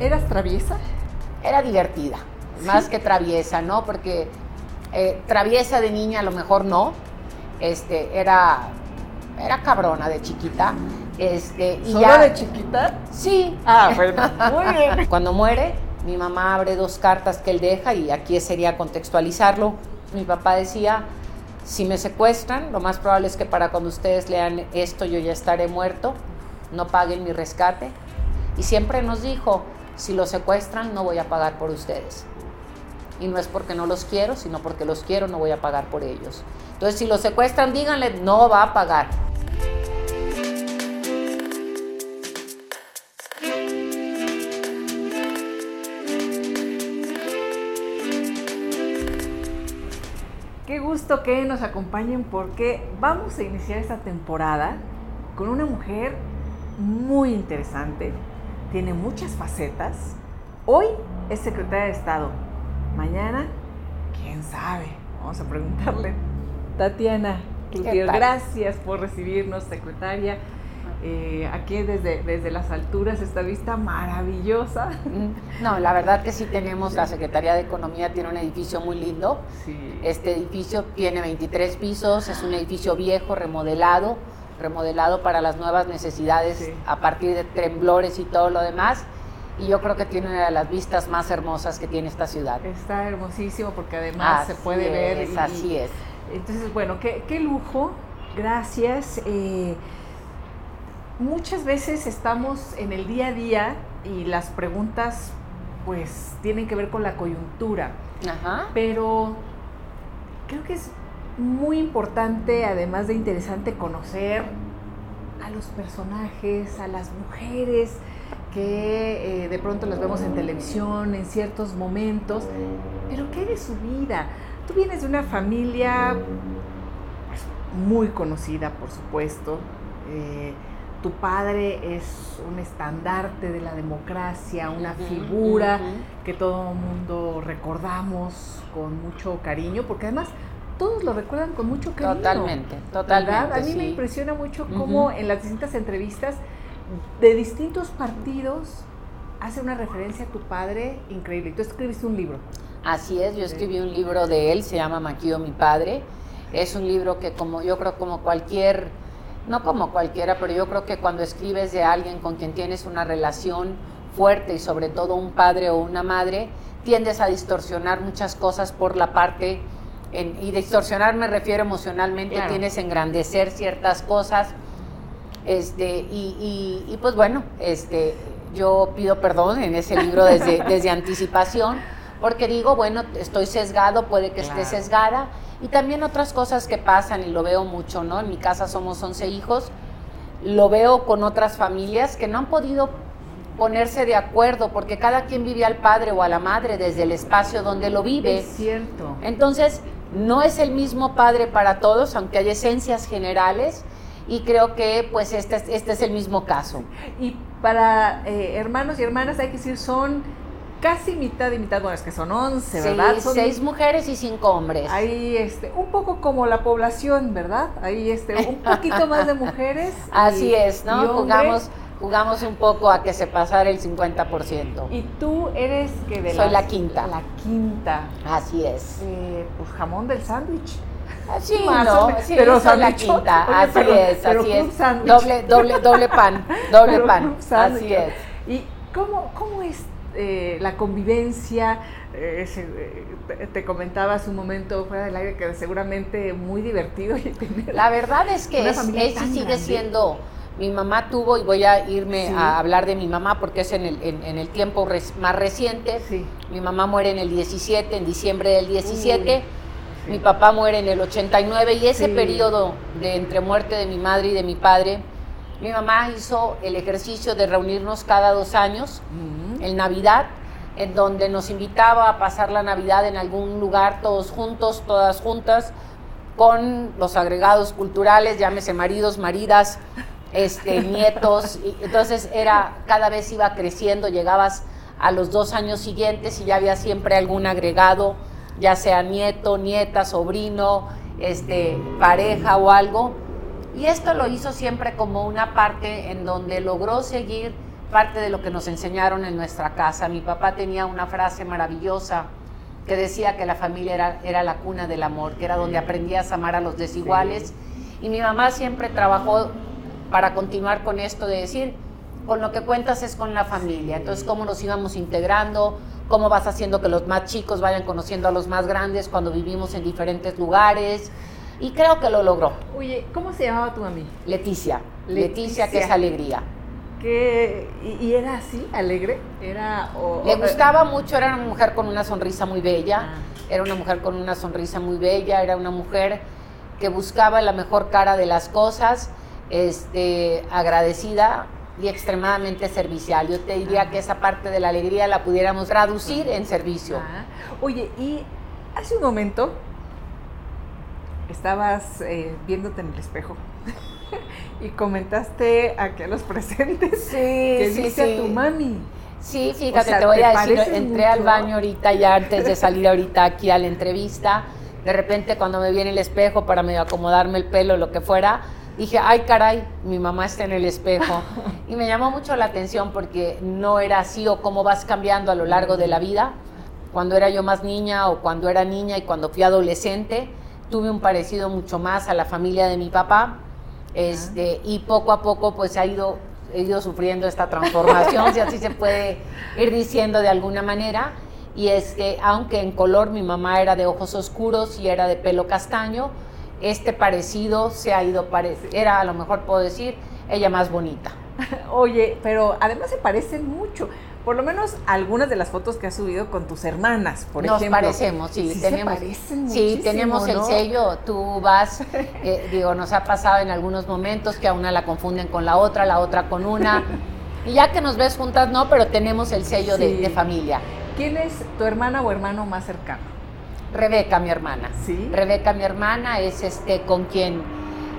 ¿Eras traviesa? Era divertida, más que traviesa, ¿no? Porque eh, traviesa de niña a lo mejor no. Este, era, era cabrona de chiquita. Este, y ¿Solo de chiquita? Sí. Ah, bueno, muy bien. Cuando muere, mi mamá abre dos cartas que él deja y aquí sería contextualizarlo. Mi papá decía, si me secuestran, lo más probable es que para cuando ustedes lean esto yo ya estaré muerto, no paguen mi rescate. Y siempre nos dijo, si lo secuestran no voy a pagar por ustedes. Y no es porque no los quiero, sino porque los quiero, no voy a pagar por ellos. Entonces, si lo secuestran, díganle, no va a pagar. Qué gusto que nos acompañen porque vamos a iniciar esta temporada con una mujer muy interesante, tiene muchas facetas. Hoy es secretaria de Estado, mañana, quién sabe, vamos a preguntarle. Tatiana gracias por recibirnos, secretaria. Eh, aquí desde, desde las alturas, esta vista maravillosa. No, la verdad que sí tenemos, la Secretaría de Economía tiene un edificio muy lindo. Este edificio tiene 23 pisos, es un edificio viejo, remodelado, remodelado para las nuevas necesidades a partir de temblores y todo lo demás. Y yo creo que tiene una de las vistas más hermosas que tiene esta ciudad. Está hermosísimo porque además se puede ver. así es. Entonces, bueno, qué, qué lujo. Gracias. Eh, muchas veces estamos en el día a día y las preguntas pues tienen que ver con la coyuntura. Ajá. Pero creo que es muy importante, además de interesante, conocer a los personajes, a las mujeres que eh, de pronto las vemos en televisión en ciertos momentos, pero ¿qué de su vida? Tú vienes de una familia pues, muy conocida, por supuesto. Eh, tu padre es un estandarte de la democracia, una figura que todo el mundo recordamos con mucho cariño, porque además todos lo recuerdan con mucho cariño. Totalmente, totalmente. A mí me impresiona mucho cómo en las distintas entrevistas de distintos partidos hace una referencia a tu padre increíble. Tú escribiste un libro. Así es, yo escribí un libro de él, se llama Maquillo mi padre. Es un libro que como yo creo como cualquier, no como cualquiera, pero yo creo que cuando escribes de alguien con quien tienes una relación fuerte y sobre todo un padre o una madre, tiendes a distorsionar muchas cosas por la parte y distorsionar me refiero emocionalmente, tienes a engrandecer ciertas cosas. Este, y, y, pues bueno, este, yo pido perdón en ese libro desde, desde anticipación, porque digo, bueno, estoy sesgado, puede que esté sesgada, y también otras cosas que pasan, y lo veo mucho, ¿no? En mi casa somos 11 hijos, lo veo con otras familias que no han podido ponerse de acuerdo, porque cada quien vive al padre o a la madre desde el espacio donde lo vive. Es cierto. Entonces, no es el mismo padre para todos, aunque hay esencias generales, y creo que pues este, este es el mismo caso. Y para eh, hermanos y hermanas hay que decir, son casi mitad y mitad, bueno, es que son 11, ¿verdad? Son seis mujeres y cinco hombres. Ahí, este, un poco como la población, ¿verdad? Ahí, este, un poquito más de mujeres. Así es, ¿no? Jugamos jugamos un poco a que se pasara el 50%. ¿Y tú eres que de Soy la, quinta. La quinta. Así es. Eh, pues jamón del sándwich. Sí, no, sí, pero soy la quinta, así es, así es. Doble, doble, doble pan, doble pan, así es. ¿Y cómo, cómo es eh, la convivencia? Eh, te comentaba hace un momento fuera del aire que seguramente muy divertido. la verdad es que es, sigue siendo mi mamá tuvo, y voy a irme a hablar de mi mamá porque es en el, en, el tiempo más reciente. Mi mamá muere en el 17, en diciembre del 17. Mi papá muere en el 89 y ese periodo de entre muerte de mi madre y de mi padre, mi mamá hizo el ejercicio de reunirnos cada dos años en Navidad, en donde nos invitaba a pasar la Navidad en algún lugar todos juntos, todas juntas, con los agregados culturales, llámese maridos, maridas, este, nietos, y entonces era, cada vez iba creciendo, llegabas a los dos años siguientes y ya había siempre algún agregado, ya sea nieto, nieta, sobrino, este, pareja o algo. Y esto lo hizo siempre como una parte en donde logró seguir parte de lo que nos enseñaron en nuestra casa. Mi papá tenía una frase maravillosa que decía que la familia era, era la cuna del amor, que era donde aprendías a amar a los desiguales. Y mi mamá siempre trabajó para continuar con esto de decir, con lo que cuentas es con la familia. Entonces, cómo nos íbamos integrando, cómo vas haciendo que los más chicos vayan conociendo a los más grandes cuando vivimos en diferentes lugares. Y creo que lo logró. Oye, ¿cómo se llamaba tu mami? Leticia. Leticia, que es alegría. ¿Qué, y, era así, alegre? Era, Le gustaba mucho, era una mujer con una sonrisa muy bella. Ah. Era una mujer con una sonrisa muy bella, era una mujer que buscaba la mejor cara de las cosas, este, agradecida, y extremadamente servicial. Yo te diría que esa parte de la alegría la pudiéramos traducir en servicio. Oye, y hace un momento estabas eh, viéndote en el espejo y comentaste a los presentes sí, que sí, dice a tu mami. Sí, fíjate, te voy a decir, entré al baño ahorita ya antes de salir ahorita aquí a la entrevista, de repente cuando me viene el espejo para medio acomodarme el pelo, lo que fuera, dije, ay caray, mi mamá está en el espejo. Y me llamó mucho la atención porque no era así o cómo vas cambiando a lo largo de la vida. Cuando era yo más niña o cuando era niña y cuando fui adolescente, tuve un parecido mucho más a la familia de mi papá. Este, y poco a poco pues ha ido, he ido sufriendo esta transformación, si así se puede ir diciendo de alguna manera. Y es que aunque en color mi mamá era de ojos oscuros y era de pelo castaño, este parecido se ha ido, era a lo mejor puedo decir, ella más bonita. Oye, pero además se parecen mucho. Por lo menos algunas de las fotos que has subido con tus hermanas, por ejemplo. Nos parecemos, sí, tenemos, sí, tenemos el sello. Tú vas, eh, digo, nos ha pasado en algunos momentos que a una la confunden con la otra, la otra con una. Y ya que nos ves juntas, no, pero tenemos el sello de, de familia. ¿Quién es tu hermana o hermano más cercano? Rebeca, mi hermana. ¿Sí? Rebeca, mi hermana, es este con quien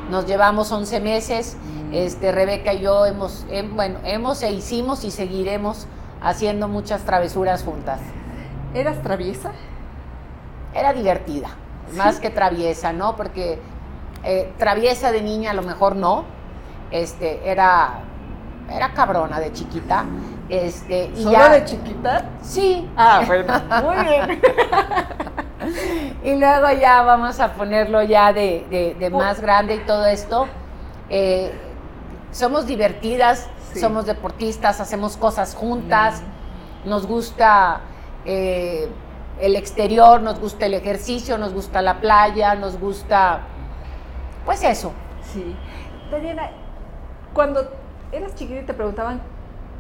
nos llevamos 11 meses. Mm. Este, Rebeca y yo hemos, bueno, hemos e hicimos y seguiremos haciendo muchas travesuras juntas. ¿Eras traviesa? Era divertida, más que traviesa, ¿no? Porque eh, traviesa de niña a lo mejor no. Este, era, era cabrona de chiquita. Este, y ¿Solo de chiquita? Sí. Ah, bueno, muy bien. y luego ya vamos a ponerlo ya de, más grande y todo esto. Eh, somos divertidas, somos deportistas, hacemos cosas juntas, nos gusta eh, el exterior, nos gusta el ejercicio, nos gusta la playa, nos gusta, pues eso. Sí. Daniela, cuando eras chiquita y te preguntaban,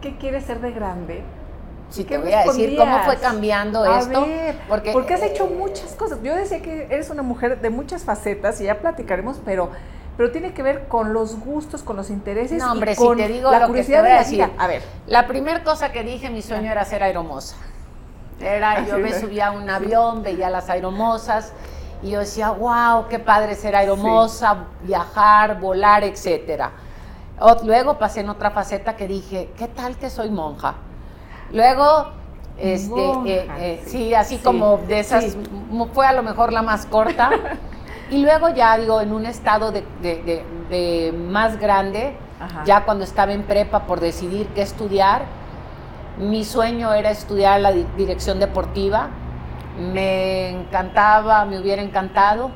¿qué quieres ser de grande? Sí, te voy a decir cómo fue cambiando esto. porque, porque has hecho muchas cosas. Yo decía que eres una mujer de muchas facetas y ya platicaremos, pero pero tiene que ver con los gustos, con los intereses no, hombre, y con si te digo la curiosidad de decir. A ver, la primera cosa que dije, mi sueño era ser aeromosa. Era, yo me subía a un avión, veía las aeromosas y yo decía, wow, qué padre ser aeromosa, viajar, volar, etcétera. Luego pasé en otra faceta que dije, ¿qué tal que soy monja? Luego, este, eh, eh, sí, así como de esas, fue a lo mejor la más corta. y luego ya, digo, en un estado de, más grande, ya cuando estaba en prepa por decidir qué estudiar, mi sueño era estudiar la dirección deportiva. Me encantaba, me hubiera encantado,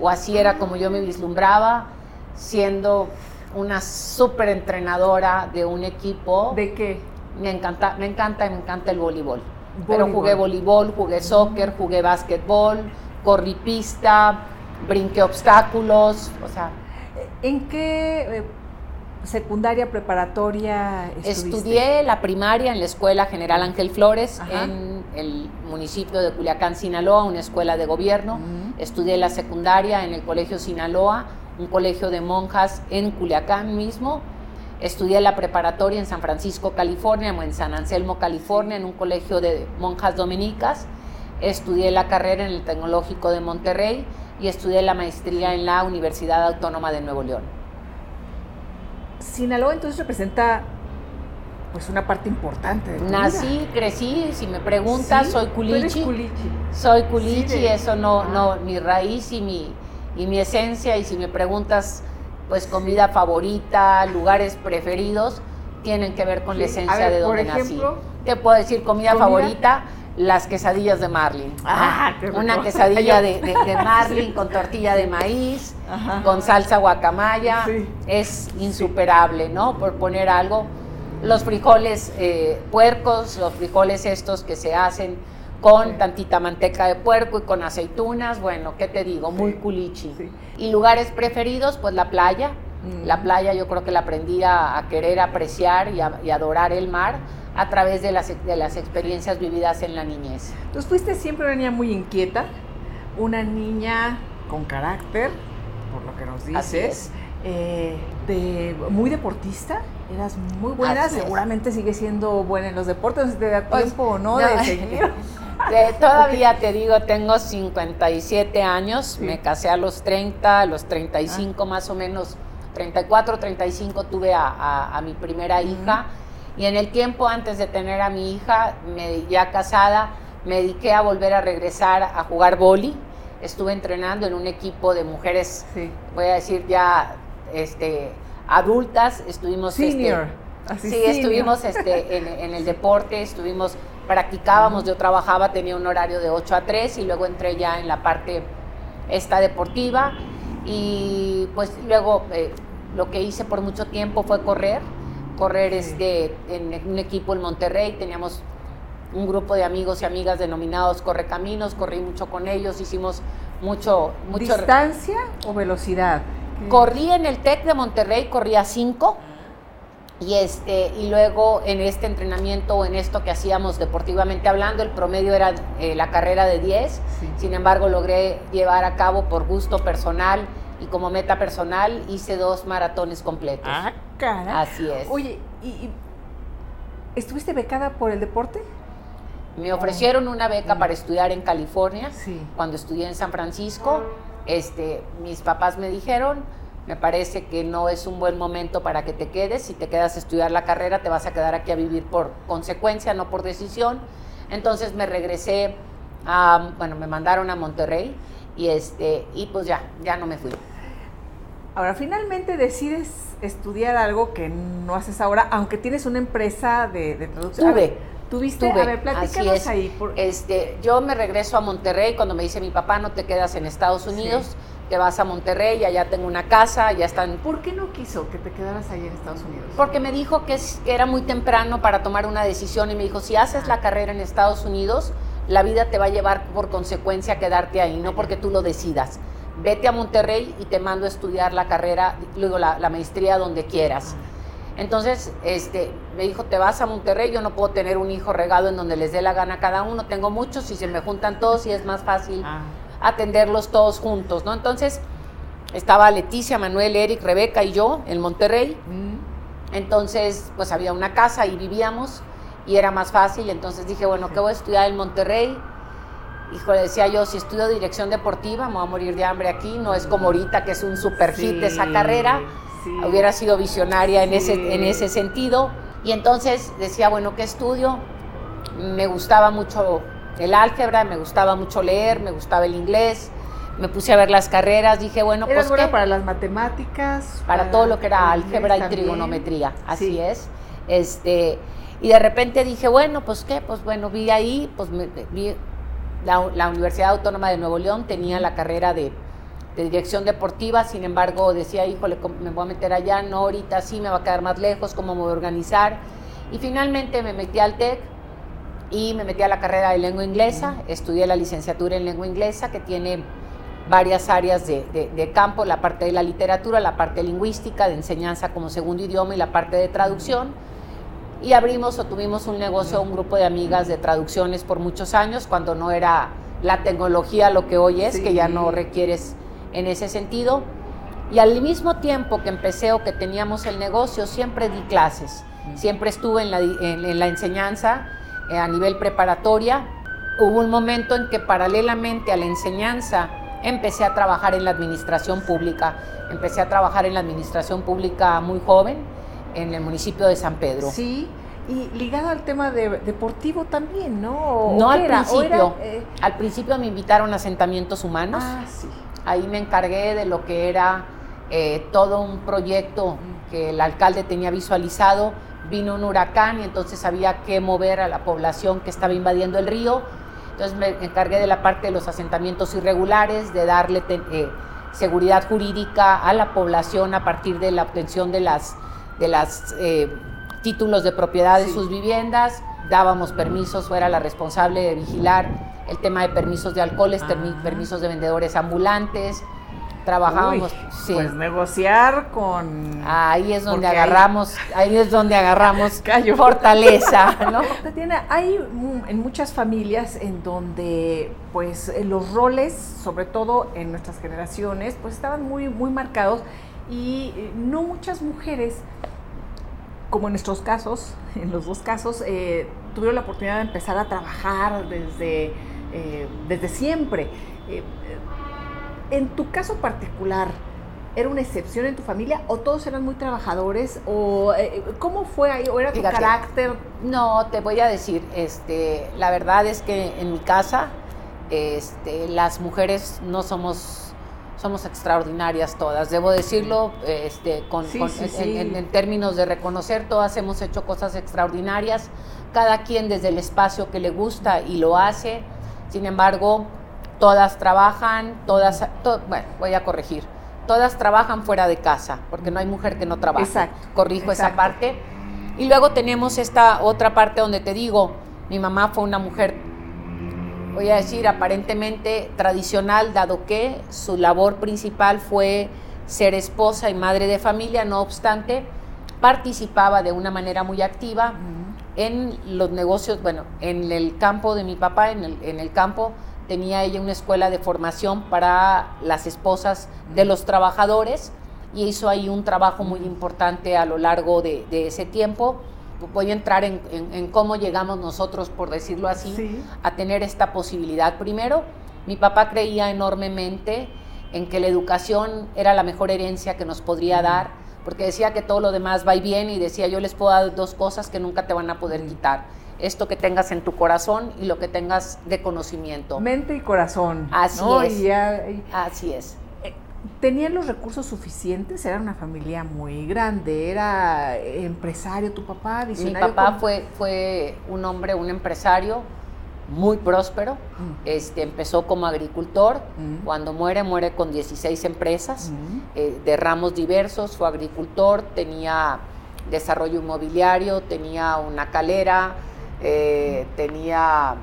o así era como yo me vislumbraba, siendo una súper entrenadora de un equipo. ¿De qué? Me encanta, me encanta, me encanta el voleibol. Pero jugué voleibol, jugué soccer, jugué básquetbol, corrí pista, brinqué obstáculos, o sea. ¿En qué eh, secundaria preparatoria estuviste? Estudié la primaria en la Escuela General Ángel Flores en el municipio de Culiacán, Sinaloa, una escuela de gobierno. Estudié la secundaria en el Colegio Sinaloa, un colegio de monjas en Culiacán mismo Estudié la preparatoria en San Francisco, California, o en San Anselmo, California, en un colegio de monjas dominicas. Estudié la carrera en el Tecnológico de Monterrey y estudié la maestría en la Universidad Autónoma de Nuevo León. Sinaloa entonces representa pues una parte importante de tu Nací, crecí, si me preguntas, soy culichi. Soy culichi, eso no, ah. no, mi raíz y mi, y mi esencia, y si me preguntas pues comida favorita, lugares preferidos, tienen que ver con la esencia ver, de donde nací. Te puedo decir comida, ¿comida? favorita, las quesadillas de Marlin. Ah. Una quesadilla de, de- de Marlin con tortilla de maíz, Ajá. con salsa guacamaya, Sí. es insuperable, ¿no? Por poner algo. Los frijoles eh, puercos, los frijoles estos que se hacen con Sí. tantita manteca de puerco y con aceitunas, bueno, ¿qué te digo? Muy Sí. culichi. Sí. Y lugares preferidos, pues la playa. Mm. La playa yo creo que la aprendí a, a querer apreciar y, a- y adorar el mar a través de las, de las experiencias vividas en la niñez. Entonces fuiste siempre una niña muy inquieta, una niña con carácter, por lo que nos dices, eh, de, muy deportista, eras muy buena, Así es. seguramente sigues siendo buena en los deportes, no sé si te da Pues, tiempo o no, no, de seguir. Eh, todavía te digo, tengo 57 años, Sí. me casé a los 30, a los 35 más o menos, 34, 35 tuve a, a- a mi primera hija y en el tiempo antes de tener a mi hija, me, ya casada, me dediqué a volver a regresar a jugar boli. Estuve entrenando en un equipo de mujeres, Sí. voy a decir ya este, adultas, estuvimos... este, Senior. Así, Sí, estuvimos este, en, en el deporte, estuvimos, practicábamos, yo trabajaba, tenía un horario de 8 a 3 y luego entré ya en la parte esta deportiva y pues luego eh, lo que hice por mucho tiempo fue correr, correr Sí. este, en un equipo en Monterrey, teníamos un grupo de amigos y amigas denominados Correcaminos, corrí mucho con ellos, hicimos mucho, mucho... ¿Distancia o velocidad? Corrí en el TEC de Monterrey, corrí a 5 y, este, y luego en este entrenamiento o en esto que hacíamos deportivamente hablando, el promedio era eh, la carrera de 10, Sí. sin embargo logré llevar a cabo por gusto personal y como meta personal hice dos maratones completos. Ah, cara. Así es. Oye, ¿y, y estuviste becada por el deporte? Me ofrecieron una beca para estudiar en California. Sí. Cuando estudié en San Francisco, este, mis papás me dijeron, me parece que no es un buen momento para que te quedes. Si te quedas a estudiar la carrera, te vas a quedar aquí a vivir por consecuencia, no por decisión. Entonces me regresé a, bueno, me mandaron a Monterrey y este, y pues ya, ya no me fui. Ahora, finalmente decides estudiar algo que no haces ahora, aunque tienes una empresa de, de traducción. Tuve. A ver, ¿Tuviste? Tuve, a ver, platícanos es. ahí. por- Este, yo me regreso a Monterrey cuando me dice mi papá, no te quedas en Estados Unidos, te vas a Monterrey, allá tengo una casa, ya están ¿Por qué no quiso que te quedaras ahí en Estados Unidos? Porque me dijo que, era muy temprano para tomar una decisión y me dijo, si haces la carrera en Estados Unidos, la vida te va a llevar por consecuencia a quedarte ahí, no porque tú lo decidas. Vete a Monterrey y te mando a estudiar la carrera, luego la, la maestría donde quieras. Entonces, este, me dijo, te vas a Monterrey, yo no puedo tener un hijo regado en donde les dé la gana a cada uno, tengo muchos y se me juntan todos y es más fácil Ah, atenderlos todos juntos, ¿no? Entonces, estaba Leticia, Manuel, Eric, Rebeca y yo en Monterrey. mm, Entonces, pues había una casa y vivíamos y era más fácil. Entonces dije, bueno, ¿qué voy a estudiar en Monterrey? Híjole, decía yo, si estudio dirección deportiva, me voy a morir de hambre aquí. No es como ahorita, que es un super hit Sí, esa carrera. sí. Hubiera sido visionaria en, ese, en ese sentido. Y entonces decía, bueno, ¿qué estudio? Me gustaba mucho el álgebra, me gustaba mucho leer, me gustaba el inglés. Me puse a ver las carreras, dije, bueno, ¿Eras pues buena ¿qué? para las matemáticas? para todo lo que era álgebra y también? trigonometría, así Sí. es. Este, y de repente dije, bueno, pues qué, pues bueno, vi ahí, pues me- vi la, la Universidad Autónoma de Nuevo León tenía la carrera de, de dirección deportiva, sin embargo decía, híjole, ¿cómo me voy a meter allá, no, ahorita sí me va a quedar más lejos, cómo me voy a organizar. Y finalmente me metí al TEC y me metí a la carrera de lengua inglesa, estudié la licenciatura en lengua inglesa que tiene varias áreas de, de- de campo, la parte de la literatura, la parte lingüística, de enseñanza como segundo idioma y la parte de traducción. Y abrimos o tuvimos un negocio, un grupo de amigas de traducciones por muchos años, cuando no era la tecnología lo que hoy es, que ya no requieres en ese sentido. Y al mismo tiempo que empecé o que teníamos el negocio, siempre di clases. Siempre estuve en la, en- en la enseñanza a nivel preparatoria. Hubo un momento en que paralelamente a la enseñanza empecé a trabajar en la administración pública. Empecé a trabajar en la administración pública muy joven en el municipio de San Pedro. Sí, y ligado al tema de, deportivo también, ¿no? ¿O No al era? ¿O era, principio. eh, Al principio me invitaron a asentamientos humanos. ah, sí. Ahí me encargué de lo que era eh, todo un proyecto que el alcalde tenía visualizado vino un huracán y entonces había que mover a la población que estaba invadiendo el río. Entonces me encargué de la parte de los asentamientos irregulares, de darle eh, seguridad jurídica a la población a partir de la obtención de las, de las eh, títulos de propiedad de sus viviendas, dábamos permisos, fuera la responsable de vigilar el tema de permisos de alcoholes, ah. permisos de vendedores ambulantes, trabajábamos pues negociar con ahí es donde agarramos ahí... es donde agarramos fortaleza no Tatiana hay en muchas familias en donde pues los roles sobre todo en nuestras generaciones pues estaban muy muy marcados y eh, no muchas mujeres como en nuestros casos, en los dos casos, eh, tuvieron la oportunidad de empezar a trabajar desde, eh, desde siempre. Eh, en tu caso particular, ¿era una excepción en tu familia o todos eran muy trabajadores? ¿O cómo fue ahí? ¿O era tu carácter? No, te voy a decir, este, la verdad es que en mi casa este, las mujeres no somos somos extraordinarias todas, debo decirlo, este, con, En, términos de reconocer, todas hemos hecho cosas extraordinarias, cada quien desde el espacio que le gusta y lo hace, sin embargo, todas trabajan, todas, bueno, voy a corregir, todas trabajan fuera de casa, porque no hay mujer que no trabaje. Exacto. Corrijo esa parte. Y luego tenemos esta otra parte donde te digo, mi mamá fue una mujer voy a decir, aparentemente tradicional, dado que su labor principal fue ser esposa y madre de familia, no obstante, participaba de una manera muy activa en los negocios, bueno, en el campo de mi papá, en el, campo tenía ella una escuela de formación para las esposas de los trabajadores y hizo ahí un trabajo muy importante a lo largo de ese tiempo. Voy a entrar en, cómo llegamos nosotros, por decirlo así, a tener esta posibilidad. Primero, mi papá creía enormemente en que la educación era la mejor herencia que nos podría dar, porque decía que todo lo demás va y bien y decía yo les puedo dar dos cosas que nunca te van a poder quitar. Esto que tengas en tu corazón y lo que tengas de conocimiento. Mente y corazón. Así es. Así es. ¿Tenían los recursos suficientes? Era una familia muy grande, era empresario tu papá, visionario. Mi papá fue, fue un hombre, un empresario muy próspero. Mm. Este, empezó como agricultor. Mm. Cuando muere, muere con 16 empresas mm. eh, de ramos diversos. Fue agricultor, tenía desarrollo inmobiliario, tenía una calera, eh, tenía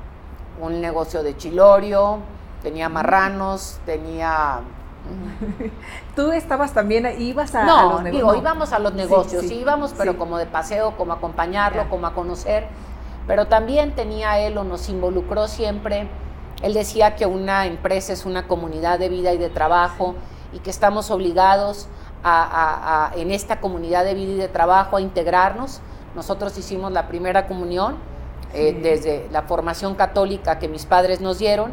un negocio de chilorio, tenía marranos, tenía Tú estabas también, ibas a, no, los negocios. íbamos a los negocios, íbamos, pero como de paseo, como acompañarlo, como a conocer. Pero también tenía él o nos involucró siempre. Él decía que una empresa es una comunidad de vida y de trabajo y que estamos obligados a, en esta comunidad de vida y de trabajo a integrarnos. Nosotros hicimos la primera comunión eh, desde la formación católica que mis padres nos dieron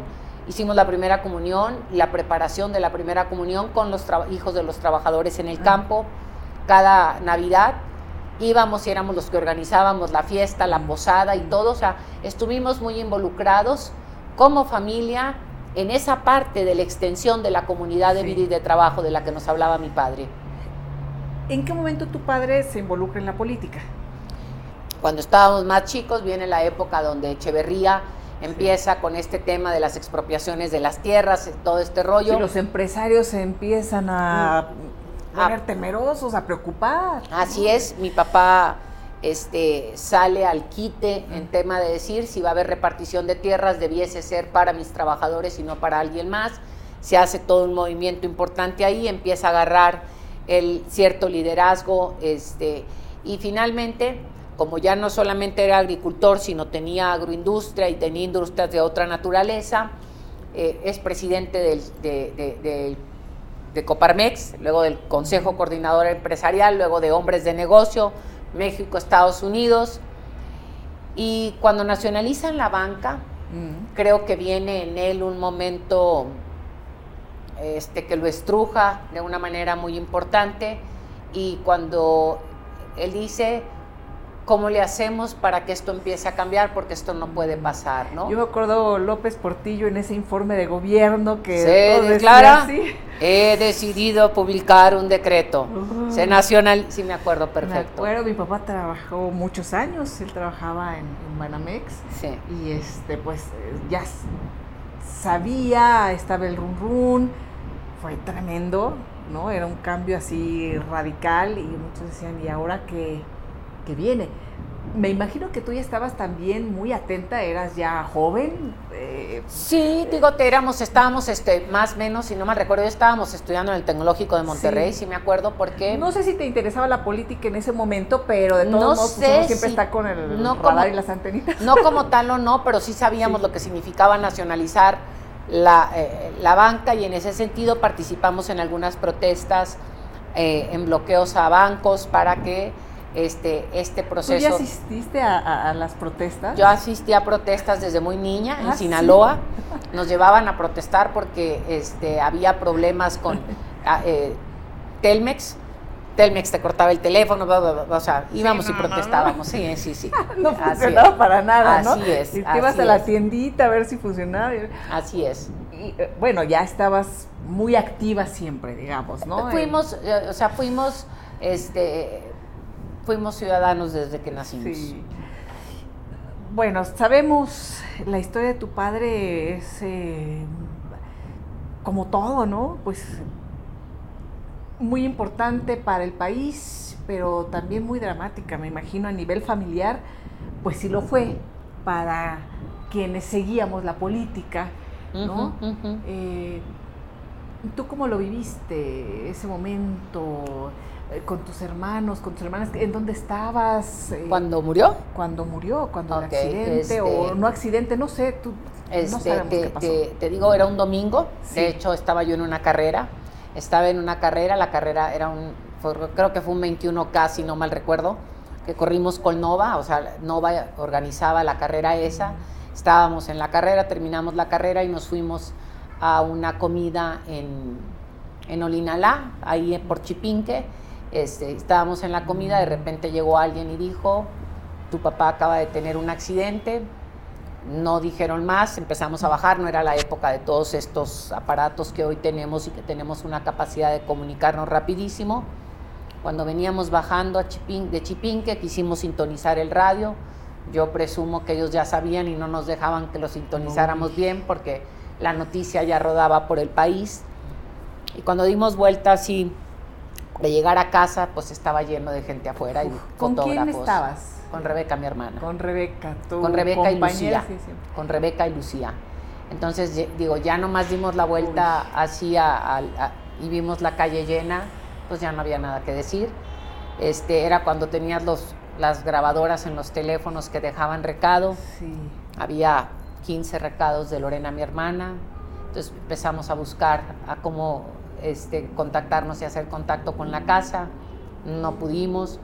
Hicimos la primera comunión, la preparación de la primera comunión con los hijos de los trabajadores en el ah. campo. Cada Navidad íbamos y éramos los que organizábamos la fiesta, la posada y todo. O sea, estuvimos muy involucrados como familia en esa parte de la extensión de la comunidad de vida y de trabajo de la que nos hablaba mi padre. ¿En qué momento tu padre se involucra en la política? Cuando estábamos más chicos, viene la época donde Echeverría empieza con este tema de las expropiaciones de las tierras, todo este rollo. Y los empresarios se empiezan a mm. poner temerosos, a preocupar. Así es, mi papá este, sale al quite en tema de decir si va a haber repartición de tierras, debiese ser para mis trabajadores y no para alguien más. Se hace todo un movimiento importante ahí, empieza a agarrar el cierto liderazgo, este, y finalmente como ya no solamente era agricultor, sino tenía agroindustria y tenía industrias de otra naturaleza, eh, es presidente de, de, Coparmex, luego del Consejo Coordinador Empresarial, luego de Hombres de Negocio, México, Estados Unidos. Y cuando nacionalizan la banca, mm. creo que viene en él un momento este, que lo estruja de una manera muy importante. Y cuando él dice, ¿Cómo le hacemos para que esto empiece a cambiar? Porque esto no puede pasar, ¿no? Yo me acuerdo López Portillo en ese informe de gobierno que... Se declara, he decidido publicar un decreto. Se nacional, sí me acuerdo perfecto. Me acuerdo, mi papá trabajó muchos años, él trabajaba en, Banamex. Sí. Y este, pues ya sabía, estaba el run run, fue tremendo, ¿no? Era un cambio así radical y muchos decían, ¿y ahora qué, qué viene? me imagino que tú ya estabas también muy atenta, eras ya joven. Eh, sí, digo, te éramos, estábamos este, más o menos, si no me recuerdo, estábamos estudiando en el Tecnológico de Monterrey, si me acuerdo, porque... No sé si te interesaba la política en ese momento, pero de todos modos pues, siempre está con el radar y las antenitas. No como tal o no, pero sí sabíamos lo que significaba nacionalizar la, eh, la, banca y en ese sentido participamos en algunas protestas, eh, en bloqueos a bancos para que este, este proceso. ¿Tú ya asististe a, las protestas? Yo asistí a protestas desde muy niña en ah, Sinaloa. Nos llevaban a protestar porque este, había problemas con ah, eh, Telmex. Telmex te cortaba el teléfono, o sea, íbamos y protestábamos. Sí, sí, sí. no funcionaba para nada, ¿no? Así es. Y te ibas a la tiendita a ver si funcionaba. Así es. Y, eh, bueno, ya estabas muy activa siempre, digamos, ¿no? Fuimos, eh, o sea, fuimos, este, fuimos ciudadanos desde que nacimos. Bueno, sabemos la historia de tu padre es eh, como todo, ¿no? Pues muy importante para el país, pero también muy dramática, me imagino, a nivel familiar, pues sí lo fue para quienes seguíamos la política, ¿no? Eh, ¿Tú cómo lo viviste ese momento? Eh, con tus hermanos, con tus hermanas, ¿en dónde estabas? Eh, ¿Cuando murió? Cuando murió, cuando el accidente o este, no accidente, no sé, tú no este, sabemos te, qué pasó. Te, digo, era un domingo, de hecho estaba yo en una carrera, estaba en una carrera, la carrera era un, creo que fue un 21K, si no mal recuerdo, que corrimos con Nova, o sea, Nova organizaba la carrera esa, estábamos en la carrera, terminamos la carrera y nos fuimos a una comida en, en Olinalá, ahí por Chipinque, este, estábamos en la comida, de repente llegó alguien y dijo, tu papá acaba de tener un accidente, no dijeron más, empezamos a bajar, no era la época de todos estos aparatos que hoy tenemos y que tenemos una capacidad de comunicarnos rapidísimo. Cuando veníamos bajando a Chipín, de Chipinque quisimos sintonizar el radio, yo presumo que ellos ya sabían y no nos dejaban que lo sintonizáramos bien porque la noticia ya rodaba por el país. Y cuando dimos vuelta así de llegar a casa, pues estaba lleno de gente afuera y ¿Con quién estabas? Con Rebeca, mi hermana. Con Rebeca, tu Con Rebeca y Lucía. con Rebeca y Lucía. Entonces, digo, ya nomás dimos la vuelta así y vimos la calle llena, pues ya no había nada que decir. Este, era cuando tenías los, las grabadoras en los teléfonos que dejaban recado. Sí. Había 15 recados de Lorena, mi hermana. Entonces empezamos a buscar a cómo este, contactarnos y hacer contacto con la casa. No pudimos.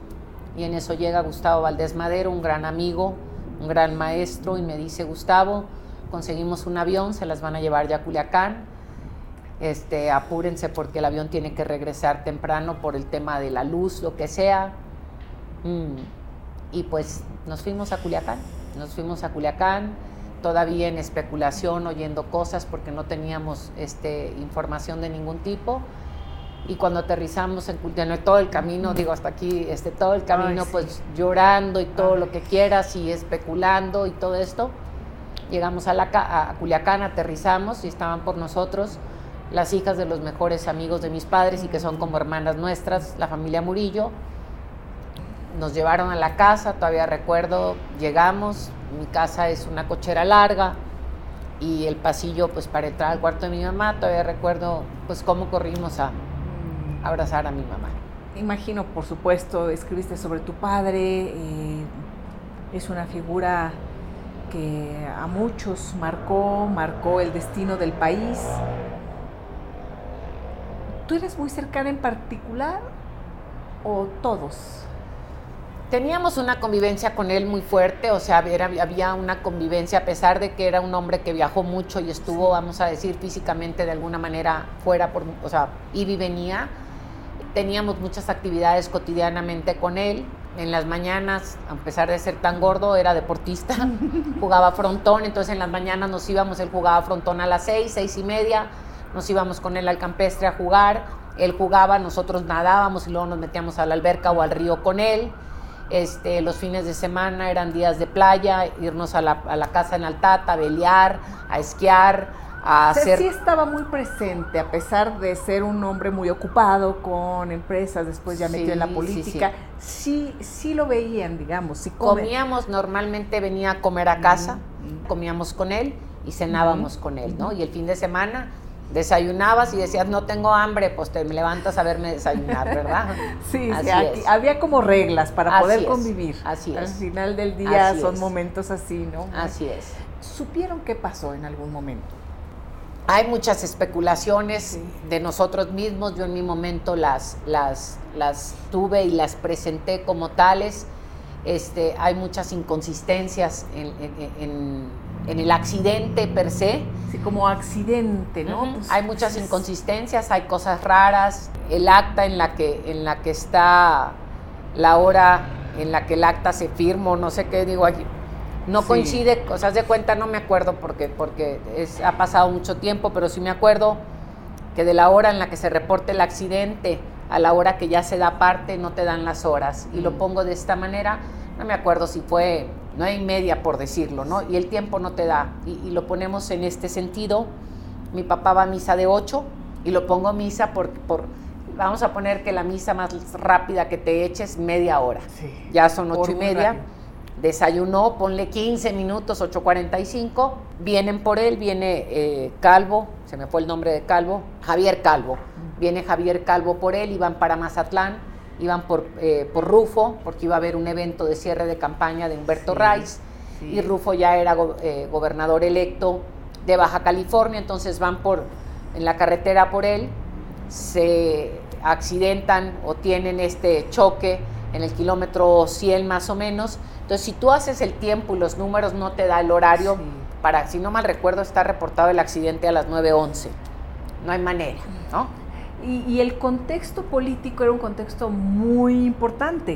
Y en eso llega Gustavo Valdés Madero, un gran amigo, un gran maestro, y me dice, Gustavo, conseguimos un avión, se las van a llevar ya a Culiacán. Este, apúrense porque el avión tiene que regresar temprano por el tema de la luz, lo que sea. Mm. Y pues nos fuimos a Culiacán, nos fuimos a Culiacán todavía en especulación, oyendo cosas porque no teníamos este, información de ningún tipo. Y cuando aterrizamos en todo el camino, digo hasta aquí, este, todo el camino, pues llorando y todo lo que quieras y especulando y todo esto, llegamos a, la, a Culiacán, aterrizamos y estaban por nosotros las hijas de los mejores amigos de mis padres y que son como hermanas nuestras, la familia Murillo. Nos llevaron a la casa, todavía recuerdo, llegamos, mi casa es una cochera larga y el pasillo pues para entrar al cuarto de mi mamá, todavía recuerdo pues cómo corrimos a, abrazar a mi mamá. Imagino, por supuesto, escribiste sobre tu padre, eh, es una figura que a muchos marcó, marcó el destino del país. ¿Tú eres muy cercana en particular o todos? Teníamos una convivencia con él muy fuerte, o sea, había una convivencia a pesar de que era un hombre que viajó mucho y estuvo, vamos a decir, físicamente de alguna manera fuera, por, o sea, iba y venía. Teníamos muchas actividades cotidianamente con él. En las mañanas, a pesar de ser tan gordo, era deportista, jugaba frontón, entonces en las mañanas nos íbamos, él jugaba frontón a las seis, seis y media, nos íbamos con él al campestre a jugar Él jugaba, nosotros nadábamos y luego nos metíamos a la alberca o al río con él. Este, los fines de semana eran días de playa, irnos a la, a la casa en Altata, a belear, a esquiar, a hacer... Sí estaba muy presente, a pesar de ser un hombre muy ocupado con empresas, después ya metió en la política, sí, sí, lo veían, digamos. Sí Comíamos, normalmente venía a comer a casa, comíamos con él y cenábamos con él, ¿no? Y el fin de semana desayunabas y decías no tengo hambre, pues te levantas a verme desayunar, ¿verdad? sí, sí había como reglas para poder convivir. Así es. Al final del día son momentos así, ¿no? Así es. ¿Supieron qué pasó en algún momento? Hay muchas especulaciones de nosotros mismos, yo en mi momento las, las, las tuve y las presenté como tales. Este, hay muchas inconsistencias en en el accidente per se. Sí, como accidente, ¿no? Pues, hay muchas inconsistencias, hay cosas raras. El acta en la que, en la que está la hora en la que el acta se firmó, no sé qué digo aquí. No coincide, cosas de cuenta no me acuerdo porque, porque es, ha pasado mucho tiempo, pero sí me acuerdo que de la hora en la que se reporte el accidente a la hora que ya se da parte no te dan las horas. Y lo mm. pongo de esta manera, no me acuerdo si fue no hay media por decirlo, ¿no? Y el tiempo no te da. Y, lo ponemos en este sentido. Mi papá va a misa de 8 y lo pongo misa por, por, vamos a poner que la misa más rápida que te eches media hora. ya son ocho y media. Desayunó, ponle 15 minutos, 8.45. Vienen por él, viene eh, Calvo, se me fue el nombre de Calvo, Javier Calvo. Viene Javier Calvo por él y van para Mazatlán iban por, eh, por Rufo, porque iba a haber un evento de cierre de campaña de Humberto Rice, y Rufo ya era eh, gobernador electo de Baja California, entonces van por, en la carretera por él, se accidentan o tienen este choque en el kilómetro 100 más o menos. Entonces, si tú haces el tiempo y los números no te da el horario, para, si no mal recuerdo, está reportado el accidente a las 9.11. No hay manera, ¿no? Y, el contexto político era un contexto muy importante.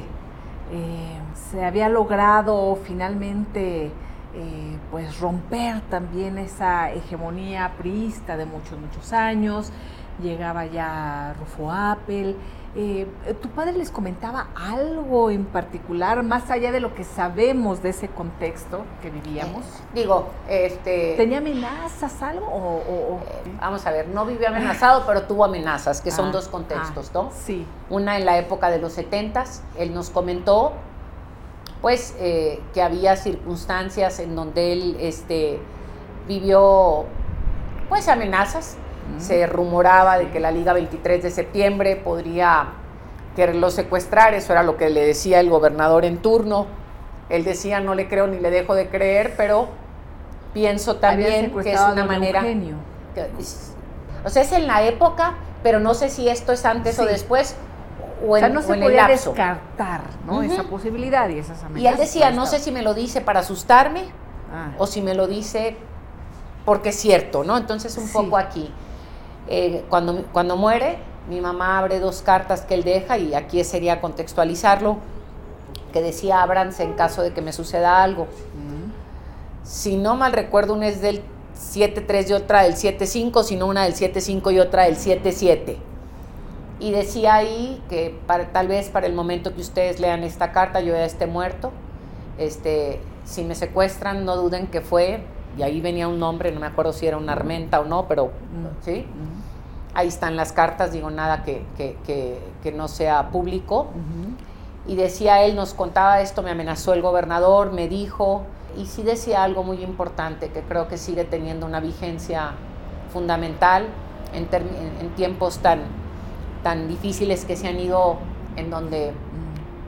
Eh, se había logrado finalmente eh, pues romper también esa hegemonía priista de muchos, muchos años. Llegaba ya Rufo Apple, eh, ¿Tu padre les comentaba algo en particular, más allá de lo que sabemos de ese contexto que vivíamos? Eh, digo, este... ¿Tenía amenazas, algo? O, eh, vamos a ver, no vivió amenazado, pero tuvo amenazas, que son ah, dos contextos, ¿no? Ah, sí. Una en la época de los setentas, él nos comentó, pues, que había circunstancias en donde él este, vivió, pues, amenazas se rumoraba de que la Liga 23 de septiembre podría quererlo secuestrar, eso era lo que le decía el gobernador en turno. Él decía, no le creo ni le dejo de creer, pero pienso también que es una manera... o sea, es en la época, pero no sé si esto es antes o después, o en, no se podía descartar ¿no? esa posibilidad y esas amenazas. Y él decía, no sé si me lo dice para asustarme ah. o si me lo dice porque es cierto, ¿no? Entonces un poco aquí. Eh, cuando, cuando muere, mi mamá abre dos cartas que él deja y aquí sería contextualizarlo, que decía ábranse en caso de que me suceda algo. Si no mal recuerdo, una es del 7-3 y otra del 7-5, sino una del 7-5 y otra del 7-7. Y decía ahí que para, tal vez para el momento que ustedes lean esta carta yo ya esté muerto. Este, si me secuestran, no duden que fue, y ahí venía un nombre, no me acuerdo si era una armenta o no, pero ¿sí? Ahí están las cartas, digo nada que, que, no sea público. Y decía él, nos contaba esto, me amenazó el gobernador, me dijo, y sí decía algo muy importante que creo que sigue teniendo una vigencia fundamental en, en, tiempos tan, tan difíciles que se han ido, en donde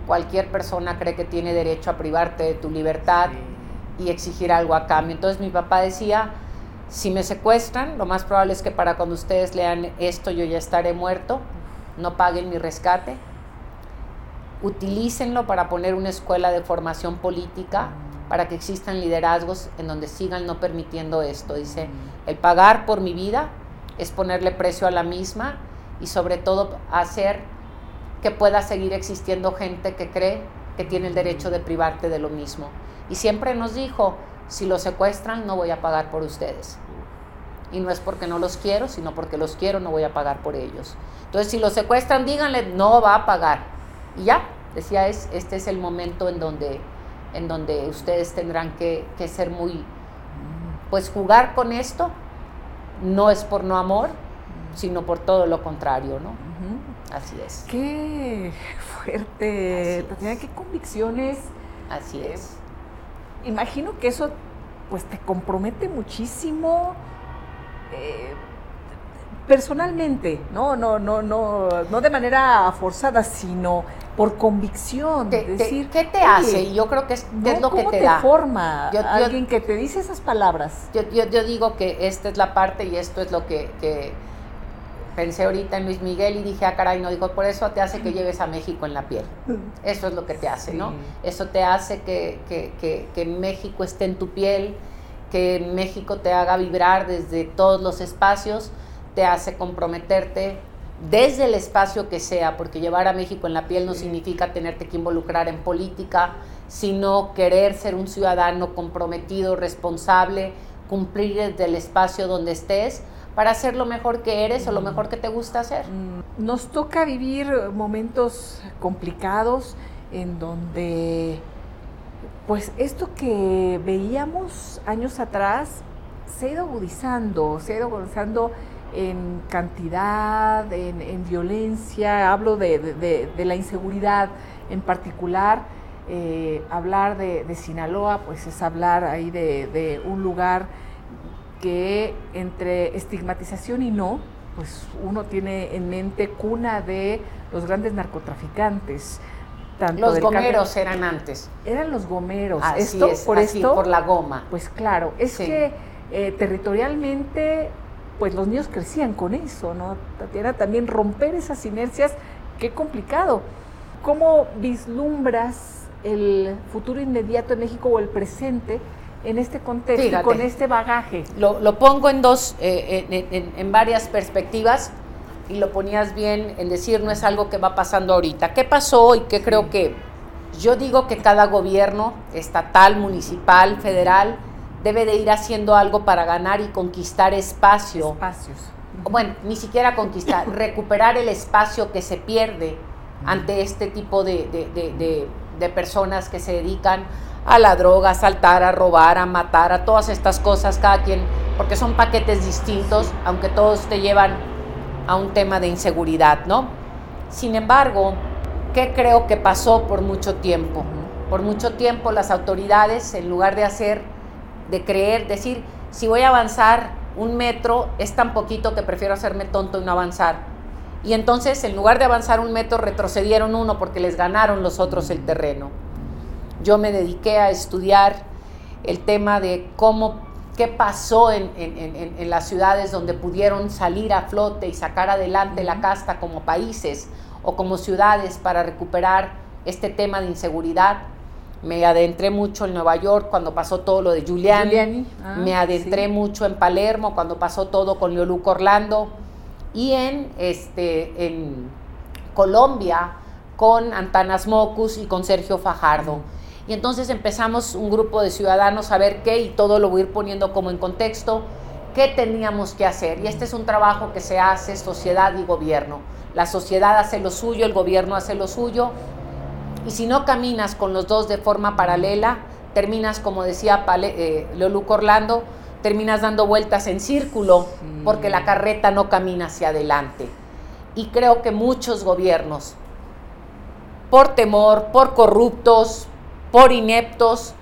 cualquier persona cree que tiene derecho a privarte de tu libertad y exigir algo a cambio. Entonces mi papá decía, si me secuestran, lo más probable es que para cuando ustedes lean esto yo ya estaré muerto, no paguen mi rescate, utilícenlo para poner una escuela de formación política, para que existan liderazgos en donde sigan no permitiendo esto. Dice, el pagar por mi vida es ponerle precio a la misma y sobre todo hacer que pueda seguir existiendo gente que cree que tiene el derecho de privarte de lo mismo. Y siempre nos dijo, si lo secuestran no voy a pagar por ustedes. Y no es porque no los quiero, sino porque los quiero, no voy a pagar por ellos. Entonces, si los secuestran, díganle, no va a pagar. Y ya, decía, es, este es el momento en donde, en donde ustedes tendrán que, que ser muy, pues jugar con esto, no es por no amor, sino por todo lo contrario, ¿no? Así es. Qué fuerte, Tatiana, qué convicciones. Así Eh, es. Imagino que eso pues te compromete muchísimo eh, personalmente, no, no, no, no, no de manera forzada, sino por convicción. Te- te- decir, ¿Qué te "Oye, hace? Y yo creo que es, no, ¿qué es lo que ¿cómo te, te da. forma Yo- yo- alguien que te dice esas palabras? Yo, digo que esta es la parte y esto es lo que, que pensé ahorita en Luis Miguel y dije, ah, caray, no, digo, por eso te hace que lleves a México en la piel. Eso es lo que te hace, ¿no? Eso te hace que, que- que- que México esté en tu piel, que México te haga vibrar desde todos los espacios, te hace comprometerte desde el espacio que sea, porque llevar a México en la piel no significa tenerte que involucrar en política, sino querer ser un ciudadano comprometido, responsable, cumplir desde el espacio donde estés para hacer lo mejor que eres o lo mejor que te gusta hacer. Mm, Nos toca vivir momentos complicados en donde, pues esto que veíamos años atrás se ha ido agudizando, se ha ido agudizando en cantidad, en, en violencia, hablo de, la inseguridad en particular. eh, hablar de, de Sinaloa, pues es hablar ahí de un lugar que entre estigmatización y no, pues uno tiene en mente cuna de los grandes narcotraficantes. Tanto Los gomeros eran antes. eran los gomeros. Así esto, es, por así, esto, por la goma. pues claro, es Sí. que eh, territorialmente, pues los niños crecían con eso, ¿no? Tatiana, también romper esas inercias, qué complicado. ¿Cómo vislumbras el futuro inmediato en México o el presente en este contexto, y con este bagaje? Lo, lo pongo en dos, eh, en, en- en varias perspectivas y lo ponías bien en decir no es algo que va pasando ahorita. ¿Qué pasó y qué creo que yo digo que cada gobierno estatal, municipal, federal debe de ir haciendo algo para ganar y conquistar espacio. Espacios. bueno, ni siquiera conquistar, recuperar el espacio que se pierde ante este tipo de, de- de- de- personas que se dedican a la droga, a saltar, a robar, a matar, a todas estas cosas, cada quien, porque son paquetes distintos, aunque todos te llevan a un tema de inseguridad, ¿no? Sin embargo, ¿qué creo que pasó por mucho tiempo? Por mucho tiempo las autoridades, en lugar de hacer, de creer, decir, si voy a avanzar un metro, es tan poquito que prefiero hacerme tonto y no avanzar. Y entonces, en lugar de avanzar un metro, retrocedieron uno porque les ganaron los otros el terreno. Yo me dediqué a estudiar el tema de cómo, qué pasó en, en- en- en las ciudades donde pudieron salir a flote y sacar adelante la casta como países o como ciudades para recuperar este tema de inseguridad. Me adentré mucho en Nueva York cuando pasó todo lo de Giuliani. Giuliani, ah, me adentré sí. mucho en Palermo cuando pasó todo con Leoluco Orlando y en, este, en Colombia con Antanas Mocus y con Sergio Fajardo. Y entonces empezamos un grupo de ciudadanos a ver qué y todo lo voy a ir poniendo como en contexto, qué teníamos que hacer. Y este es un trabajo que se hace sociedad y gobierno. La sociedad hace lo suyo, el gobierno hace lo suyo. Y si no caminas con los dos de forma paralela, terminas, como decía Pale- eh, Leoluco Orlando, terminas dando vueltas en círculo Sí. porque la carreta no camina hacia adelante. Y creo que muchos gobiernos, por temor, por corruptos, por ineptos,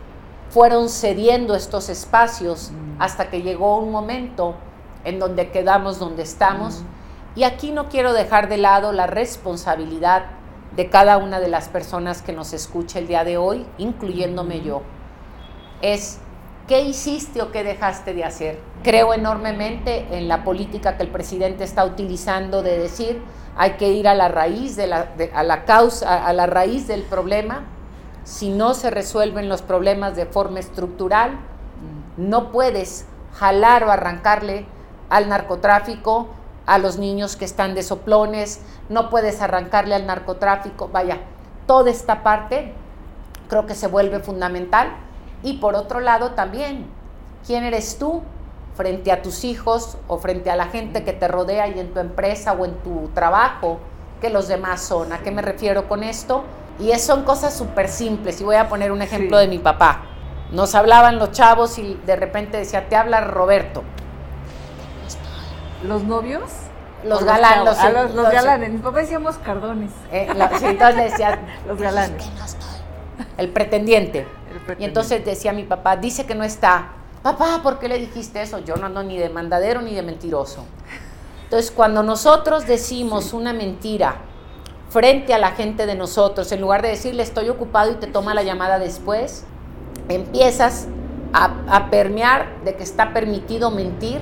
fueron cediendo estos espacios Mm. hasta que llegó un momento en donde quedamos donde estamos. Mm. Y aquí no quiero dejar de lado la responsabilidad de cada una de las personas que nos escucha el día de hoy, incluyéndome yo. Es, ¿qué hiciste o qué dejaste de hacer? Creo enormemente en la política que el presidente está utilizando de decir, hay que ir a la raíz de la, de- a la causa, a la raíz del problema. Si no se resuelven los problemas de forma estructural, no puedes jalar o arrancarle al narcotráfico a los niños que están de soplones, no puedes arrancarle al narcotráfico, vaya, toda esta parte creo que se vuelve fundamental. Y por otro lado también, ¿quién eres tú frente a tus hijos o frente a la gente que te rodea y en tu empresa o en tu trabajo que los demás son. ¿A qué me refiero con esto? Y son cosas súper simples. Y voy a poner un ejemplo de mi papá. Nos hablaban los chavos y de repente decía, te habla Roberto. ¿Los novios? Los galanes. Ah, los, los, galanes. Mi papá decíamos cardones. Eh, entonces le decía, los galanes. El pretendiente. el pretendiente. Y entonces decía mi papá, dice que no está. Papá, ¿por qué le dijiste eso? Yo no ando ni de mandadero ni de mentiroso. Entonces, cuando nosotros decimos una mentira frente a la gente de nosotros, en lugar de decirle estoy ocupado y te toma la llamada después, empiezas a, permear de que está permitido mentir,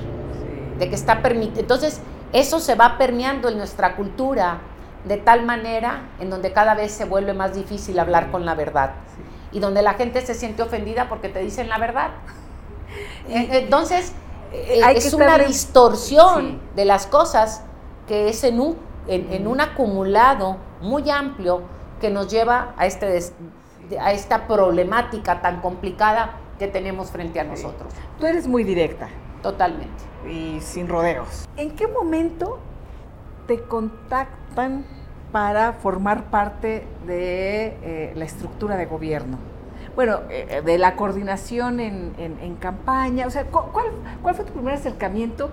de que está permitido. Entonces, eso se va permeando en nuestra cultura de tal manera en donde cada vez se vuelve más difícil hablar con la verdad y donde la gente se siente ofendida porque te dicen la verdad. Entonces, eh, es una distorsión de las cosas que es en un, en, un acumulado muy amplio que nos lleva a, este a esta problemática tan complicada que tenemos frente a nosotros. Tú eres muy directa. Totalmente. Y sin rodeos. ¿En qué momento te contactan para formar parte de eh, la estructura de gobierno? bueno, eh, de la coordinación en, campaña. O sea, ¿cuál, ¿cuál fue tu primer acercamiento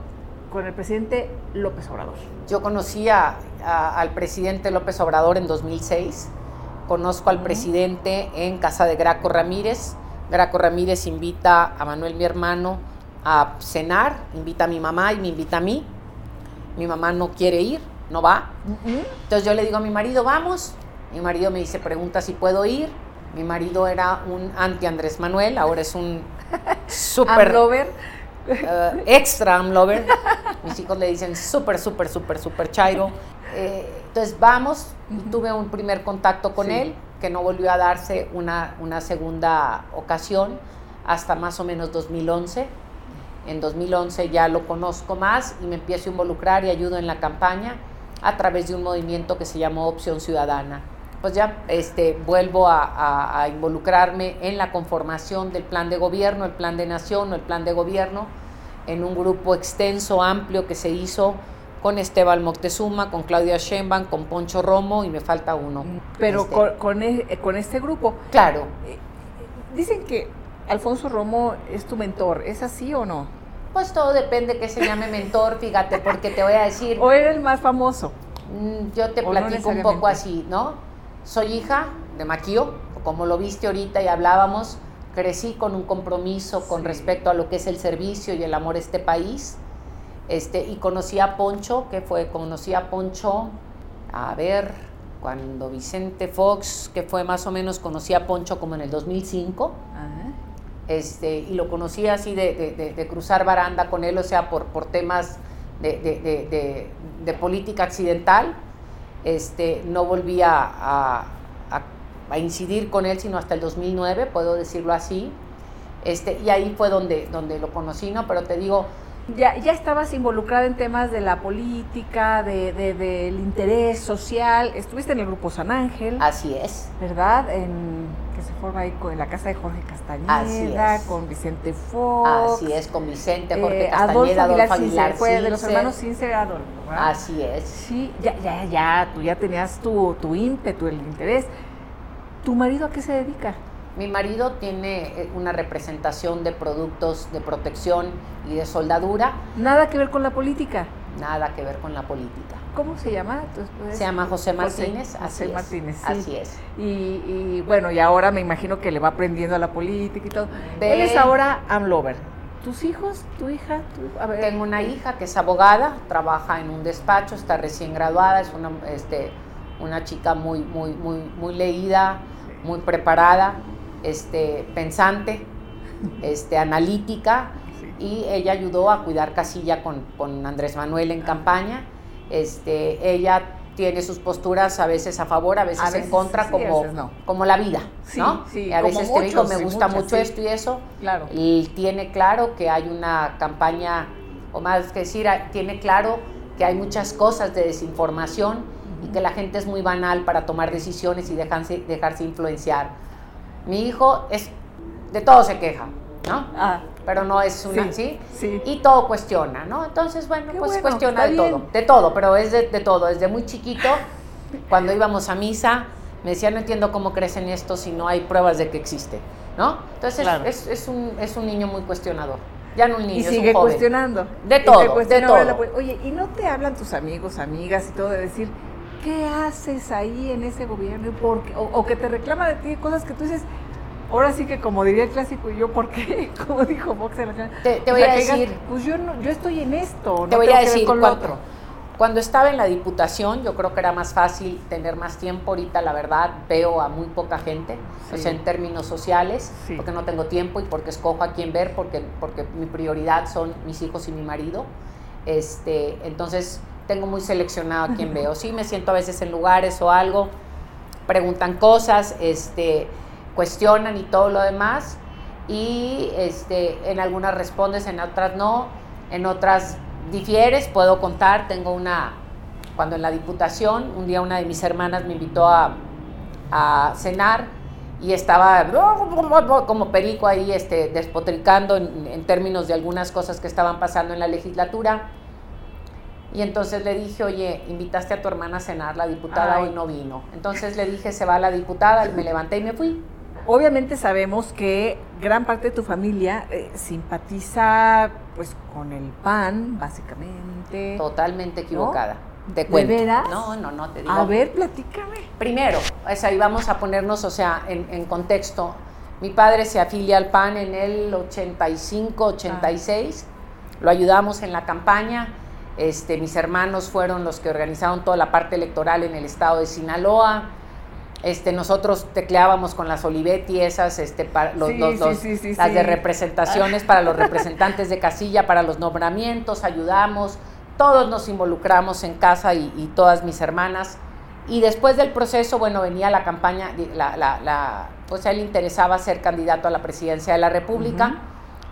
con el presidente López Obrador? Yo conocí al presidente López Obrador en 2006. Conozco al presidente en casa de Graco Ramírez. Graco Ramírez invita a Manuel, mi hermano, a cenar, invita a mi mamá y me invita a mí. Mi mamá no quiere ir, no va. Entonces yo le digo a mi marido, vamos. Mi marido me dice, pregunta si puedo ir mi marido era un anti Andrés Manuel, ahora es un super lover. Uh, extra lover. Mis hijos le dicen súper, súper, súper, súper chairo. Eh, entonces vamos, tuve un primer contacto con él, que no volvió a darse una, una segunda ocasión hasta más o menos 2011. En 2011 ya lo conozco más y me empiezo a involucrar y ayudo en la campaña a través de un movimiento que se llamó Opción Ciudadana pues ya este, vuelvo a, involucrarme en la conformación del plan de gobierno, el plan de nación o el plan de gobierno, en un grupo extenso, amplio que se hizo con Esteban Moctezuma, con Claudia Sheinbaum, con Poncho Romo y me falta uno. Pero este. con, e, con, este grupo. Claro. Eh, dicen que Alfonso Romo es tu mentor, ¿es así o no? Pues todo depende que se llame mentor, fíjate, porque te voy a decir... ¿O era el más famoso? Mm, yo te platico un poco así, ¿no? Soy hija de Maquio, como lo viste ahorita y hablábamos, crecí con un compromiso con respecto a lo que es el servicio y el amor a este país. Este, y conocí a Poncho, que fue, conocí a Poncho, a ver, cuando Vicente Fox, que fue más o menos, conocí a Poncho como en el 2005. Este, y lo conocí así de, cruzar baranda con él, o sea, por, por temas de, política accidental este, no volví a, incidir con él sino hasta el 2009, puedo decirlo así. Este, y ahí fue donde, donde lo conocí, ¿no? Pero te digo... Ya, ya estabas involucrada en temas de la política, de, del interés social. Estuviste en el grupo San Ángel. Así es. ¿Verdad? En, que se forma ahí con, en la casa de Jorge Castañeda, con Vicente Fox. Así es, con Vicente, Jorge eh, Castañeda, Adolfo Aguilar, fue de los hermanos Cince Adolfo. Así es. Sí, ya, ya, ya, tú ya tenías tu, tu ímpetu, el interés. ¿Tu marido a qué se dedica? Mi marido tiene eh, una representación de productos de protección y de soldadura. Nada que ver con la política. Nada que ver con la política. ¿Cómo se llama? Se llama José Martínez. José, así Martínez, sí. Así es. Y, bueno, y ahora me imagino que le va aprendiendo a la política y todo. Él es ahora Amlover. ¿Tus hijos? ¿Tu hija? Tengo una hija que es abogada, trabaja en un despacho, está recién graduada, es una, este, una chica muy, muy, muy, muy leída, muy preparada, este, pensante, este, analítica, y ella ayudó a cuidar Casilla con, con Andrés Manuel en campaña este, ella tiene sus posturas a veces a favor, a veces, en contra, como, como la vida, ¿no? a veces te digo, me gusta mucho esto y eso. Claro. Y tiene claro que hay una campaña, o más que decir, tiene claro que hay muchas cosas de desinformación y que la gente es muy banal para tomar decisiones y dejarse, dejarse influenciar. Mi hijo es, de todo se queja, ¿no? Ah. Pero no es una, ¿sí? Y todo cuestiona, ¿no? Entonces, bueno, pues cuestiona de todo, de todo, pero es de, todo. Desde muy chiquito, cuando íbamos a misa, me decía, no entiendo cómo crecen esto si no hay pruebas de que existe, ¿no? Entonces, es, es, un, es un niño muy cuestionador. Ya no un niño, y sigue cuestionando. De todo, de todo. Oye, ¿y no te hablan tus amigos, amigas y todo de decir, ¿qué haces ahí en ese gobierno? ¿Por o, o, que te reclama de ti cosas que tú dices, ahora sí que como diría el clásico, ¿y yo por qué? Como dijo Vox en la Te, te voy a decir. pues yo, no, yo estoy en esto. Te voy a decir cuatro. Cuando estaba en la diputación, yo creo que era más fácil tener más tiempo. Ahorita, la verdad, veo a muy poca gente, o sea, en términos sociales, porque no tengo tiempo y porque escojo a quién ver, porque, porque mi prioridad son mis hijos y mi marido. Este, entonces, tengo muy seleccionado a quién veo. Sí, me siento a veces en lugares o algo, preguntan cosas, este, cuestionan y todo lo demás, y este, en algunas respondes, en otras no, en otras difieres, puedo contar, tengo una, cuando en la diputación, un día una de mis hermanas me invitó a, cenar y estaba como perico ahí este, despotricando en, términos de algunas cosas que estaban pasando en la legislatura. Y entonces le dije, oye, invitaste a tu hermana a cenar, la diputada hoy no vino. Entonces le dije, se va la diputada, y me levanté y me fui. Obviamente sabemos que gran parte de tu familia eh, simpatiza pues con el PAN, básicamente. Totalmente equivocada. Te cuento. ¿De veras? No, no, no, te digo. A ver, platícame. Primero, es ahí vamos a ponernos, o sea, en, contexto. Mi padre se afilia al PAN en el 85, 86. Lo ayudamos en la campaña. Este, mis hermanos fueron los que organizaron toda la parte electoral en el estado de Sinaloa. Este, nosotros tecleábamos con las Olivetti esas, este, para los, las de representaciones para los representantes de casilla, para los nombramientos, ayudamos, todos nos involucramos en casa y, todas mis hermanas. Y después del proceso, bueno, venía la campaña, la, la, pues a él interesaba ser candidato a la presidencia de la República.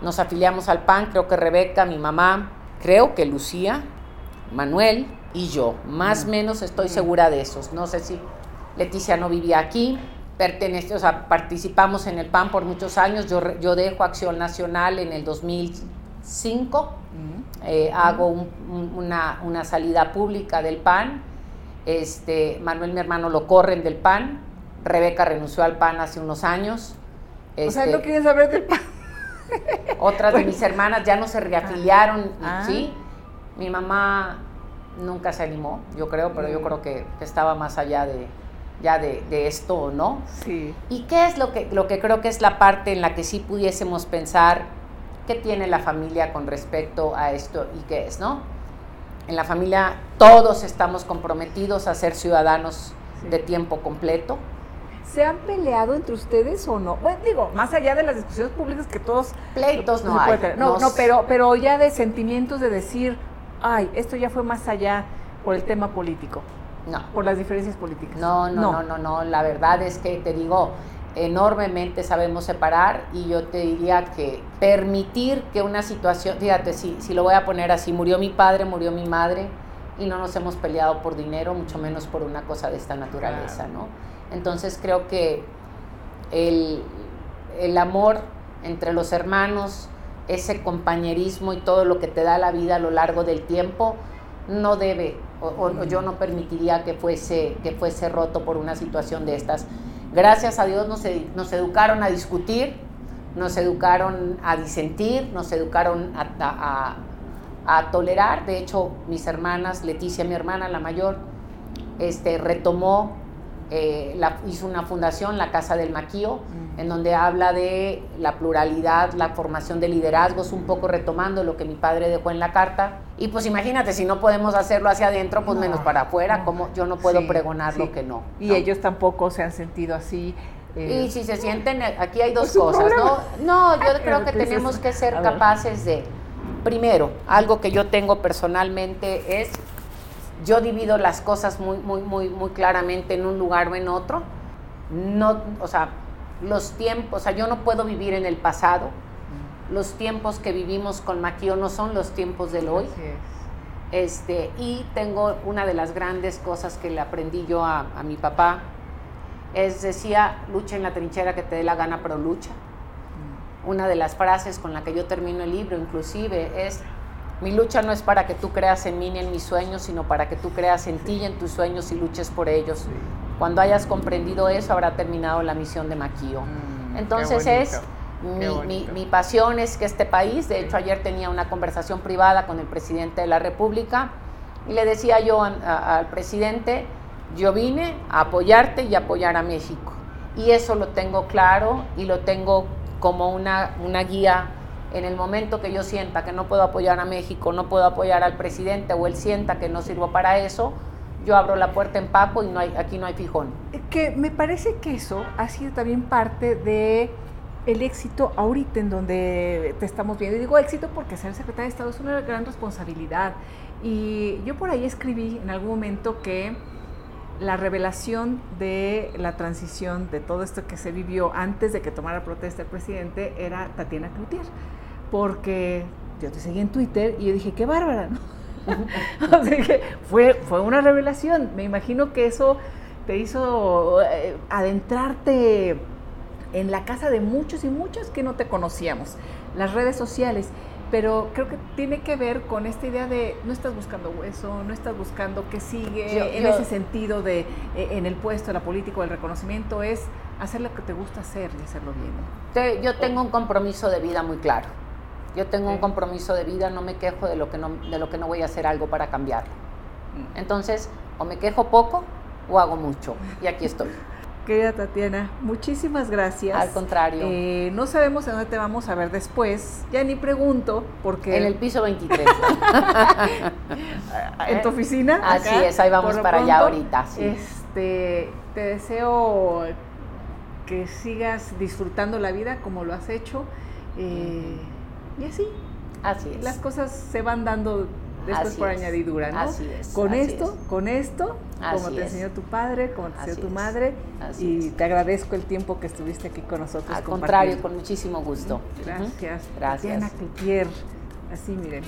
Nos afiliamos al PAN, creo que Rebeca, mi mamá, creo que Lucía, Manuel y yo. Más o menos estoy segura de esos. No sé si Leticia no vivía aquí, pertenece, o sea, participamos en el PAN por muchos años, yo, yo dejo Acción Nacional en el 2005, eh, hago una, salida pública del PAN, este, Manuel mi hermano lo corren del PAN, Rebeca renunció al PAN hace unos años. o sea, no este, quiere saber del PAN. Otras de mis hermanas ya no se reafiliaron, ah. ¿sí? Mi mamá nunca se animó, yo creo, pero yo mm. creo que estaba más allá de, ya de, esto o no. Sí. ¿Y qué es lo que, lo que creo que es la parte en la que sí pudiésemos pensar qué tiene la familia con respecto a esto y qué es, ¿no? En la familia todos estamos comprometidos a ser ciudadanos de tiempo completo. ¿Se han peleado entre ustedes o no? Bueno, digo, más allá de las discusiones públicas que todos... Pleitos no hay. No, no, pero, pero ya de sentimientos de decir, ay, esto ya fue más allá por el tema político. No. Por las diferencias políticas. No, no, no, no, no, La verdad es que te digo, enormemente sabemos separar y yo te diría que permitir que una situación, fíjate, si, si lo voy a poner así, murió mi padre, murió mi madre y no nos hemos peleado por dinero, mucho menos por una cosa de esta naturaleza, ¿no? Entonces creo que el, el amor entre los hermanos, ese compañerismo y todo lo que te da la vida a lo largo del tiempo, no debe o, yo no permitiría que fuese, que fuese roto por una situación de estas. Gracias a Dios nos, educaron a discutir, nos educaron a disentir, nos educaron a, a, tolerar. De hecho, mis hermanas, Leticia, mi hermana, la mayor, este, retomó eh, la, hizo una fundación, la Casa del Maquío, en donde habla de la pluralidad, la formación de liderazgos, un poco retomando lo que mi padre dejó en la carta. Y pues imagínate, si no podemos hacerlo hacia adentro, pues menos para afuera, como yo no puedo pregonar lo que no. Y ellos tampoco se han sentido así. Eh, y si se sienten, aquí hay dos cosas, ¿no? No, yo creo que tenemos que ser capaces de, primero, algo que yo tengo personalmente es yo divido las cosas muy, muy, muy, muy claramente en un lugar o en otro. No, o sea, los tiempos, o sea, yo no puedo vivir en el pasado. Los tiempos que vivimos con Maquio no son los tiempos del hoy. Este, y tengo una de las grandes cosas que le aprendí yo a, a mi papá, es decía, lucha en la trinchera que te dé la gana, pero lucha. una de las frases con la que yo termino el libro, inclusive, es, mi lucha no es para que tú creas en mí ni en mis sueños, sino para que tú creas en ti y en tus sueños y luches por ellos. Cuando hayas comprendido eso, habrá terminado la misión de Maquío. Mm, Entonces es... Mi, pasión es que este país, de hecho ayer tenía una conversación privada con el presidente de la República y le decía yo al presidente, yo vine a apoyarte y apoyar a México. Y eso lo tengo claro y lo tengo como una, una guía en el momento que yo sienta que no puedo apoyar a México, no puedo apoyar al presidente o él sienta que no sirvo para eso, yo abro la puerta en Paco y no hay, aquí no hay fijón. Que me parece que eso ha sido también parte de el éxito ahorita en donde te estamos viendo. Y digo éxito porque ser secretario de Estado es una gran responsabilidad. Y yo por ahí escribí en algún momento que la revelación de la transición de todo esto que se vivió antes de que tomara protesta el presidente era Tatiana Cloutier, porque yo te seguí en Twitter y yo dije, qué bárbara, ¿no? fue, fue una revelación, me imagino que eso te hizo eh, adentrarte en la casa de muchos y muchas que no te conocíamos, las redes sociales pero creo que tiene que ver con esta idea de no estás buscando hueso, no estás buscando que sigue en ese sentido de e, en el puesto, la política, el reconocimiento, es hacer lo que te gusta hacer y hacerlo bien. yo tengo un compromiso de vida muy claro. Yo tengo un compromiso de vida, no me quejo de lo que no, de lo que no voy a hacer algo para cambiarlo. Mm. Entonces, o me quejo poco o hago mucho. Y aquí estoy. Querida Tatiana, muchísimas gracias. Al contrario. Eh, no sabemos en dónde te vamos a ver después. Ya ni pregunto porque... En el piso 23. ¿En tu oficina? Así es, ahí vamos para allá ahorita. Este, te deseo que sigas disfrutando la vida como lo has hecho. Eh, y así. Así es. Las cosas se van dando después por añadidura, ¿no? Así es. Con esto, con esto, como te enseñó tu padre, como te enseñó tu madre, y te agradezco el tiempo que estuviste aquí con nosotros. Al contrario, con muchísimo gusto. Gracias. Gracias. Así miren.